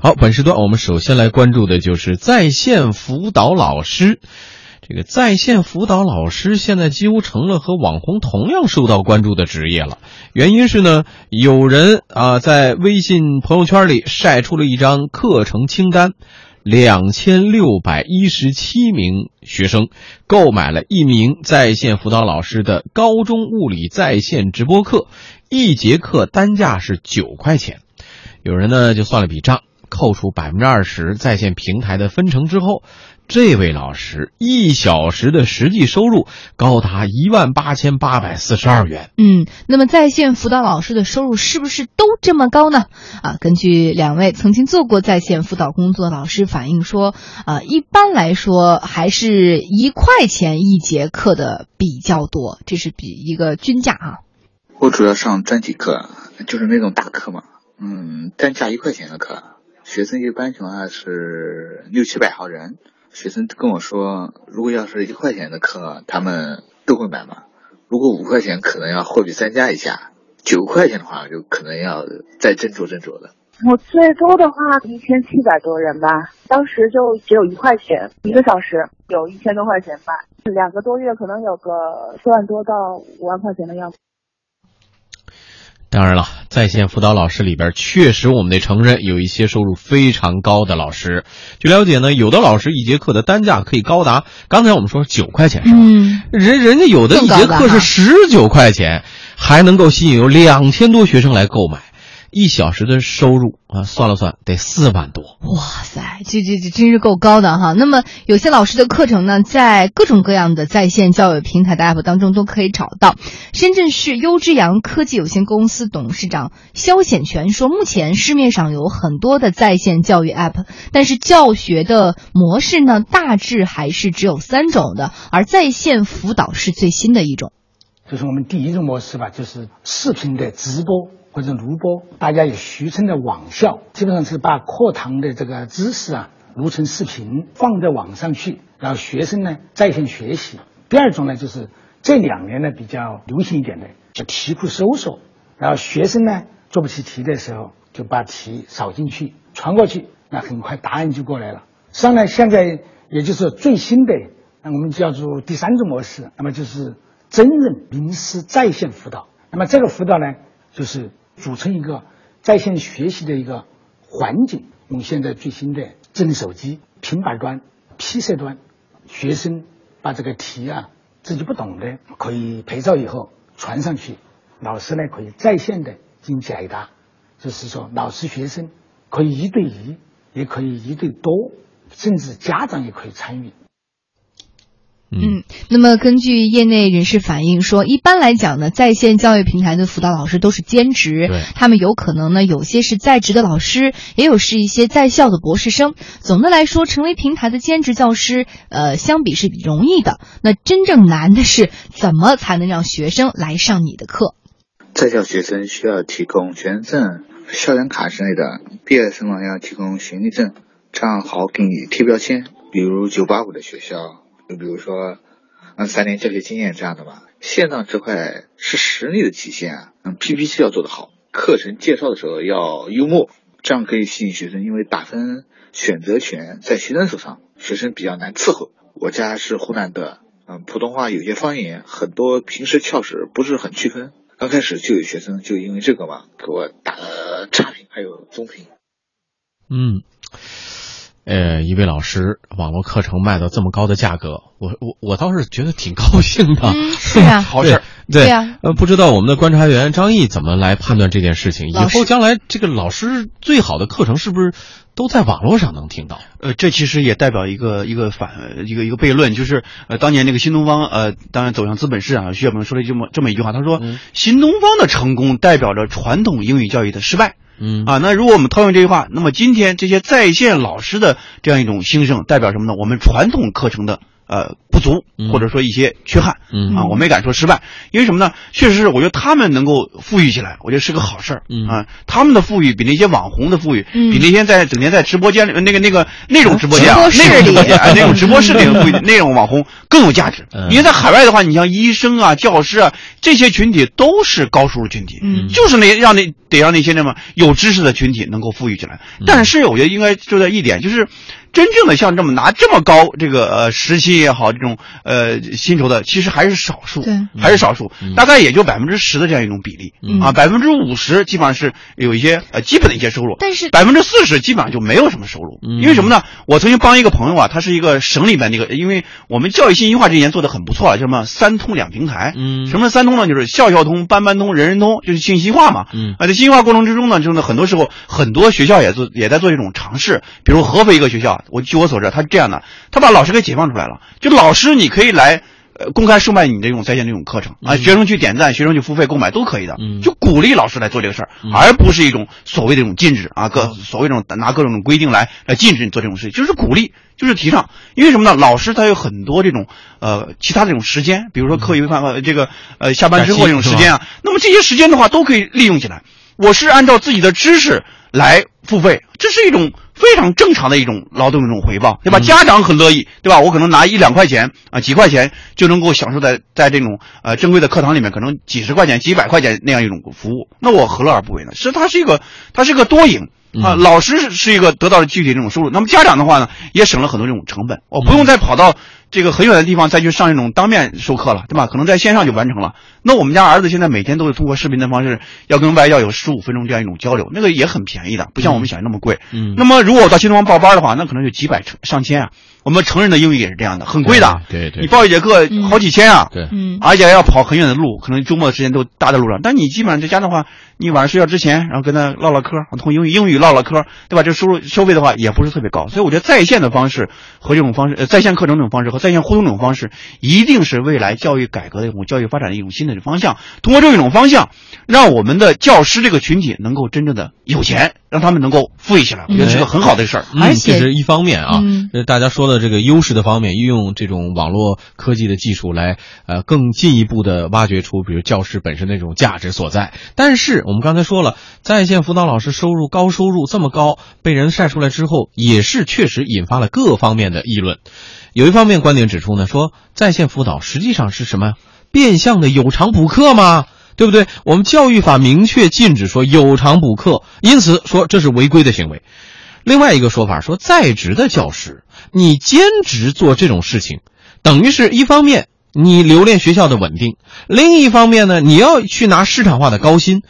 好，本时段我们首先来关注的就是在线辅导老师。这个在线辅导老师现在几乎成了和网红同样受到关注的职业了。原因是呢，有人啊在微信朋友圈里晒出了一张课程清单，两千六百一十七名学生购买了一名在线辅导老师的高中物理在线直播课，一节课单价是九块钱。有人呢就算了笔账，扣除百分之二十在线平台的分成之后。这位老师一小时的实际收入高达一万八千八百四十二元。嗯，那么在线辅导老师的收入是不是都这么高呢？啊，根据两位曾经做过在线辅导工作的老师反映说，啊，一般来说还是一块钱一节课的比较多，这是比一个均价啊。我主要上专题课，就是那种大课嘛，嗯，单价一块钱的课，学生一般情况下是六七百号人。学生跟我说，如果要是一块钱的课，他们都会买嘛。如果五块钱，可能要货比三家一下；九块钱的话，就可能要再斟酌斟酌了。我最多的话，一千七百多人吧，当时就只有一块钱一个小时，有一千多块钱吧，两个多月可能有个四万多到五万块钱的样子。当然了，在线辅导老师里边，确实我们得承认有一些收入非常高的老师。据了解呢，有的老师一节课的单价可以高达，刚才我们说九块钱是吧？嗯，人人家有的一节课是十九块钱，还能够吸引有两千多学生来购买。一小时的收入啊，算了算得四万多。哇塞，这这这真是够高的哈。那么有些老师的课程呢，在各种各样的在线教育平台的 app 当中都可以找到。深圳市优之阳科技有限公司董事长肖显全说，目前市面上有很多的在线教育 app，但是教学的模式呢，大致还是只有三种的，而在线辅导是最新的一种。就是我们第一种模式吧，就是视频的直播。或者录播，大家也俗称的网校，基本上是把课堂的这个知识啊录成视频放在网上去，然后学生呢在线学习。第二种呢，就是这两年呢比较流行一点的，叫题库搜索，然后学生呢做不起题的时候，就把题扫进去传过去，那很快答案就过来了。实际上呢，现在也就是最新的，那我们叫做第三种模式，那么就是真人名师在线辅导。那么这个辅导呢，就是。组成一个在线学习的一个环境，用现在最新的智能手机、平板端、PC 端，学生把这个题啊自己不懂的可以拍照以后传上去，老师呢可以在线的进行解答，就是说老师学生可以一对一，也可以一对多，甚至家长也可以参与。嗯，那么根据业内人士反映说，一般来讲呢，在线教育平台的辅导老师都是兼职，他们有可能呢，有些是在职的老师，也有是一些在校的博士生。总的来说，成为平台的兼职教师，呃，相比是容易的。那真正难的是，怎么才能让学生来上你的课？在校学生需要提供学生证、校园卡之类的，毕业生呢要提供学历证，这样好给你贴标签。比如九八五的学校。就比如说，嗯，三年教学经验这样的吧。线上这块是实力的体现啊。嗯，PPT 要做得好，课程介绍的时候要幽默，这样可以吸引学生。因为打分选择权在学生手上，学生比较难伺候。我家是湖南的，嗯，普通话有些方言，很多平时翘舌不是很区分。刚开始就有学生就因为这个嘛，给我打了差评，还有中评。嗯。呃，一位老师，网络课程卖到这么高的价格，我我我倒是觉得挺高兴的，是啊，好事，对呀。呃，不知道我们的观察员张毅怎么来判断这件事情？以后将来这个老师最好的课程是不是都在网络上能听到？呃，这其实也代表一个一个反一个一个悖论，就是呃，当年那个新东方呃，当然走向资本市场，徐小平说了这么这么一句话，他说，新东方的成功代表着传统英语教育的失败。嗯啊，那如果我们套用这句话，那么今天这些在线老师的这样一种兴盛，代表什么呢？我们传统课程的呃不足，或者说一些缺憾，嗯。啊，我没敢说失败，因为什么呢？确实是我觉得他们能够富裕起来，我觉得是个好事儿，嗯。啊，他们的富裕比那些网红的富裕，嗯。比那些在整天在直播间里那个那个那种直播间那种直播间哎 那种直播室里的富裕那种网红更有价值，嗯。因为在海外的话，你像医生啊、教师啊这些群体都是高收入群体，嗯。就是那让那得让那些那么有知识的群体能够富裕起来。嗯。但是我觉得应该就在一点就是，真正的像这么拿这么高这个呃时薪也好，这种呃薪酬的，其实还是少数，对。还是少数，嗯。大概也就百分之十的这样一种比例、嗯。啊，百分之五十基本上是有一些呃基本的一些收入，但是百分之四十基本上就没有什么收入，嗯。因为什么呢？我曾经帮一个朋友啊，他是一个省里边那个，因为我们教育信息化这几年做的很不错了，叫什么三通两平台，嗯。什么三通呢？就是校校通、班班通、人人通，就是信息化嘛。嗯。啊，在信息化过程之中呢，就是呢，很多时候很多学校也做也在做这种尝试，比如合肥一个学校，我据我所知，他是这样的，他把老师给解放出来了，就老师你可以来。呃，公开售卖你这种在线这种课程啊，嗯学生去点赞，学生去付费购买都可以的，嗯就鼓励老师来做这个事儿，嗯而不是一种所谓的这种禁止啊，各所谓这种拿各种规定来来禁止你做这种事情，就是鼓励，就是提倡。因为什么呢？老师他有很多这种呃其他的这种时间，比如说课余饭呃这个呃下班之后这种时间啊，那么这些时间的话都可以利用起来。我是按照自己的知识来付费，这是一种非常正常的一种劳动的一种回报，对吧？嗯家长很乐意，对吧？我可能拿一两块钱啊，几块钱就能够享受在在这种呃正规的课堂里面，可能几十块钱、几百块钱那样一种服务，那我何乐而不为呢？是它是一个它是一个多赢。啊，嗯老师是是一个得到了具体这种收入，那么家长的话呢，也省了很多这种成本，我不用再跑到这个很远的地方再去上这种当面授课了，对吧？可能在线上就完成了。那我们家儿子现在每天都是通过视频的方式，要跟外教有十五分钟这样一种交流，那个也很便宜的，不像我们想的那么贵。嗯那么如果我到新东方报班的话，那可能就几百上千啊。我们成人的英语也是这样的，很贵的。对对对你报一节课嗯好几千啊。对嗯而且还要跑很远的路，可能周末的时间都搭在路上。但你基本上在家的话，你晚上睡觉之前，然后跟他唠唠嗑，通英语英语唠唠嗑，对吧？这收入收费的话也不是特别高，所以我觉得在线的方式和这种方式，呃，在线课程这种方式和在线互动这种方式，一定是未来教育改革的一种教育发展的一种新的方向。通过这一种方向，让我们的教师这个群体能够真正的有钱，让他们能够富裕起来，我觉得是个很好的事儿。嗯而且这是一方面啊，嗯呃大家说的这个优势的方面，运用这种网络科技的技术来，呃，更进一步的挖掘出，比如教师本身的这种价值所在。但是我们刚才说了，在线辅导老师收入高收入这么高，被人晒出来之后，也是确实引发了各方面的议论。有一方面观点指出呢，说在线辅导实际上是什么？变相的有偿补课吗？对不对？我们教育法明确禁止说有偿补课，因此说这是违规的行为。另外一个说法说，在职的教师，你兼职做这种事情，等于是一方面你留恋学校的稳定，另一方面呢，你要去拿市场化的高薪，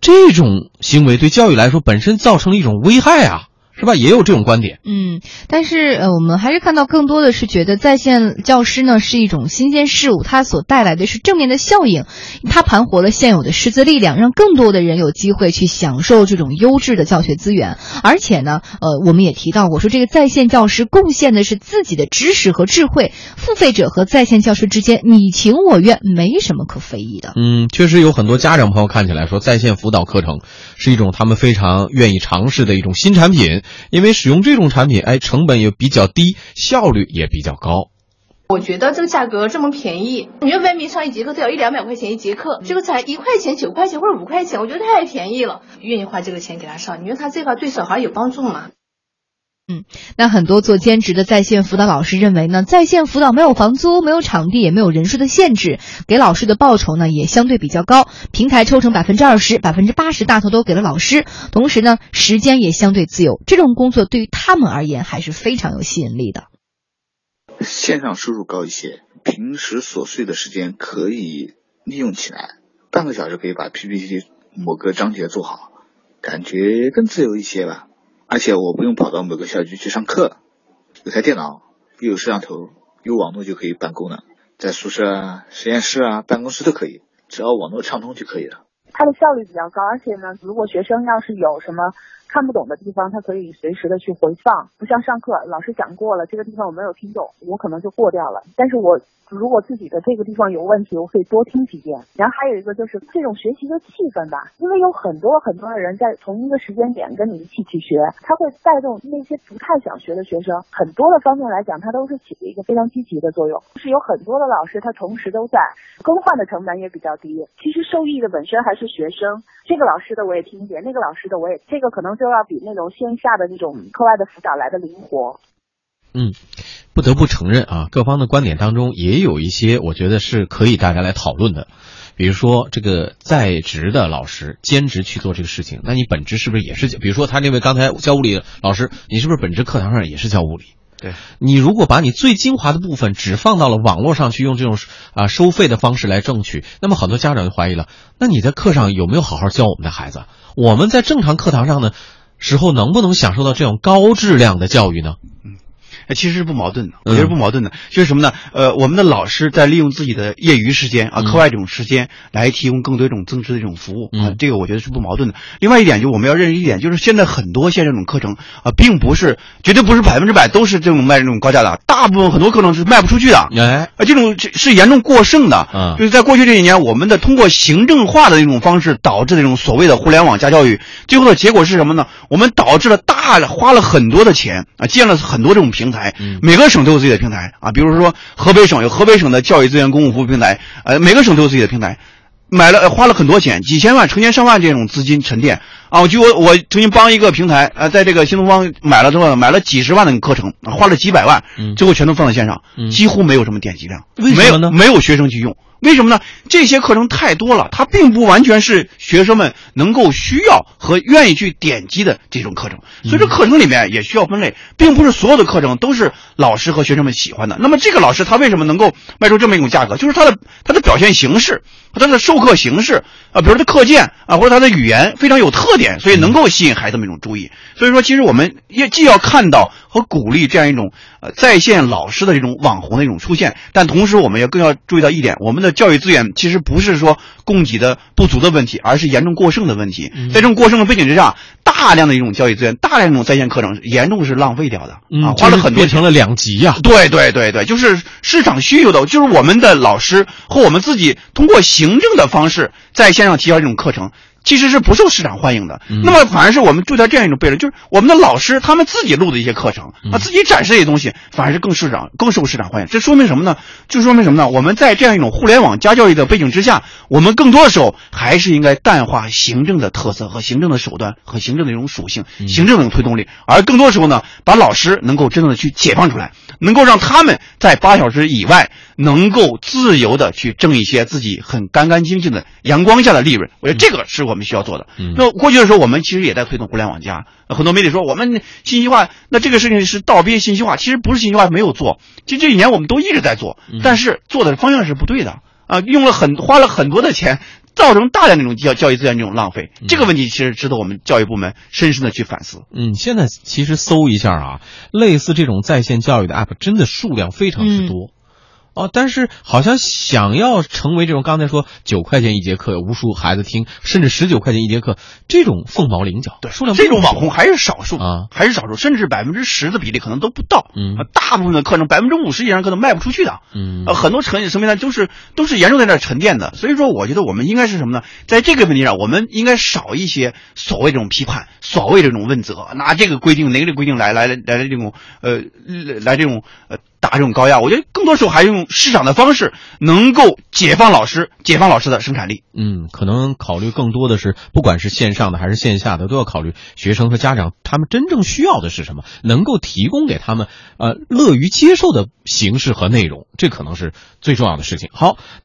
这种行为对教育来说本身造成了一种危害啊，是吧？也有这种观点。嗯，但是呃，我们还是看到更多的是觉得在线教师呢是一种新鲜事物，它所带来的是正面的效应，它盘活了现有的师资力量，让更多的人有机会去享受这种优质的教学资源。而且呢，呃，我们也提到过，说这个在线教师贡献的是自己的知识和智慧，付费者和在线教师之间你情我愿，没什么可非议的。嗯，确实有很多家长朋友看起来说，在线辅导课程是一种他们非常愿意尝试的一种新产品，因为使用这种产品，哎，成本也比较低，效率也比较高。我觉得这个价格这么便宜，你说外面上一节课都要一两百块钱一节课，这个才一块钱、九块钱或者五块钱，我觉得太便宜了，愿意花这个钱给他上，你觉得他这块对小孩有帮助吗？那很多做兼职的在线辅导老师认为呢，在线辅导没有房租、没有场地、也没有人数的限制，给老师的报酬呢也相对比较高，平台抽成百分之二十、百分之八十大头都给了老师，同时呢时间也相对自由，这种工作对于他们而言还是非常有吸引力的。线上收入高一些，平时琐碎的时间可以利用起来，半个小时可以把 PPT 某个章节做好，感觉更自由一些吧。而且我不用跑到某个校区去上课，有台电脑，又有摄像头，有网络就可以办公了，在宿舍啊、实验室啊、办公室都可以，只要网络畅通就可以了。它的效率比较高，而且呢，如果学生要是有什么看不懂的地方，他可以随时的去回放，不像上课老师讲过了，这个地方我没有听懂，我可能就过掉了。但是我如果自己的这个地方有问题，我可以多听几遍。然后还有一个就是这种学习的气氛吧，因为有很多很多的人在同一个时间点跟你一起去学，他会带动那些不太想学的学生，很多的方面来讲，它都是起了一个非常积极的作用。是有很多的老师他同时都在，更换的成本也比较低。其实受益的本身还是学生，这个老师的我也听一遍，那个老师的我也，这个可能就要比那种线下的那种课外的辅导来的灵活。嗯，不得不承认啊，各方的观点当中也有一些，我觉得是可以大家来讨论的。比如说，这个在职的老师兼职去做这个事情，那你本职是不是也是？比如说，他那位刚才教物理的老师，你是不是本职课堂上也是教物理？对你如果把你最精华的部分只放到了网络上去，用这种啊收费的方式来挣取，那么很多家长就怀疑了：那你在课上有没有好好教我们的孩子？我们在正常课堂上的时候能不能享受到这种高质量的教育呢？其实是不矛盾的，我觉得不矛盾的，就是什么呢？呃，我们的老师在利用自己的业余时间啊、课外这种时间来提供更多一种增值的这种服务啊，这个我觉得是不矛盾的。另外一点，就我们要认识一点，就是现在很多现在这种课程啊，并不是绝对不是百分之百都是这种卖这种高价的，大部分很多课程是卖不出去的。哎，啊，这种是是严重过剩的。嗯就是在过去这几年，我们的通过行政化的这种方式导致的这种所谓的互联网加教育，最后的结果是什么呢？我们导致了大花了很多的钱啊，建了很多这种平台，每个省都有自己的平台啊，比如说河北省有河北省的教育资源公共服务平台，呃，每个省都有自己的平台。买了呃花了很多钱，几千万、成千上万这种资金沉淀啊！我据我我曾经帮一个平台，呃，在这个新东方买了之后，买了几十万的课程，啊花了几百万，最后全都放在线上，几乎没有什么点击量，为什么呢没有没有学生去用，为什么呢？这些课程太多了，它并不完全是学生们能够需要和愿意去点击的这种课程，所以说课程里面也需要分类，并不是所有的课程都是老师和学生们喜欢的。那么这个老师他为什么能够卖出这么一种价格？就是他的他的表现形式和他的授课形式啊，比如他的课件啊，或者他的语言非常有特点，所以能够吸引孩子们一种注意。所以说，其实我们要既要看到和鼓励这样一种呃在线老师的这种网红的一种出现，但同时我们也更要注意到一点，我们的教育资源其实不是说供给的不足的问题，而是严重过剩的问题。在这种过剩的背景之下，大量的一种教育资源，大量的这种在线课程严重是浪费掉的嗯，啊，花了很多变成了两极呀、对对对对，就是市场需求的，就是我们的老师和我们自己通过行政的方式在线上提交这种课程。其实是不受市场欢迎的，那么反而是我们注意到这样一种悖论，就是我们的老师他们自己录的一些课程啊，自己展示这些东西，反而是更市场更受市场欢迎。这说明什么呢？就说明什么呢？我们在这样一种互联网加教育的背景之下，我们更多的时候还是应该淡化行政的特色和行政的手段和行政的一种属性，行政的一种推动力，而更多的时候呢，把老师能够真正的去解放出来，能够让他们在八小时以外能够自由的去挣一些自己很干干净净的阳光下的利润。我觉得这个是我们需要做的。那过去的时候，我们其实也在推动互联网加，呃很多媒体说我们信息化，那这个事情是倒逼信息化，其实不是信息化没有做，其实这几年我们都一直在做，但是做的方向是不对的啊，用了很花了很多的钱。造成大量那种教教育资源这种浪费，这个问题其实值得我们教育部门深深的去反思。嗯，现在其实搜一下啊，类似这种在线教育的 app 真的数量非常之多。哦，但是好像想要成为这种刚才说九块钱一节课，有无数孩子听，甚至十九块钱一节课，这种凤毛麟角，对，数量这种网红还是少数啊，还是少数，甚至百分之十的比例可能都不到。嗯啊，大部分的课程百分之五十以上可能卖不出去的。嗯呃，很多成什么呢？都是都是严重在那沉淀的。所以说，我觉得我们应该是什么呢？在这个问题上，我们应该少一些所谓这种批判，所谓这种问责，拿这个规定哪个规定来来来来这种呃来这种呃。打这种高压，我觉得更多时候还是用市场的方式，能够解放老师，解放老师的生产力。嗯，可能考虑更多的是，不管是线上的还是线下的，都要考虑学生和家长他们真正需要的是什么，能够提供给他们呃乐于接受的形式和内容，这可能是最重要的事情。好。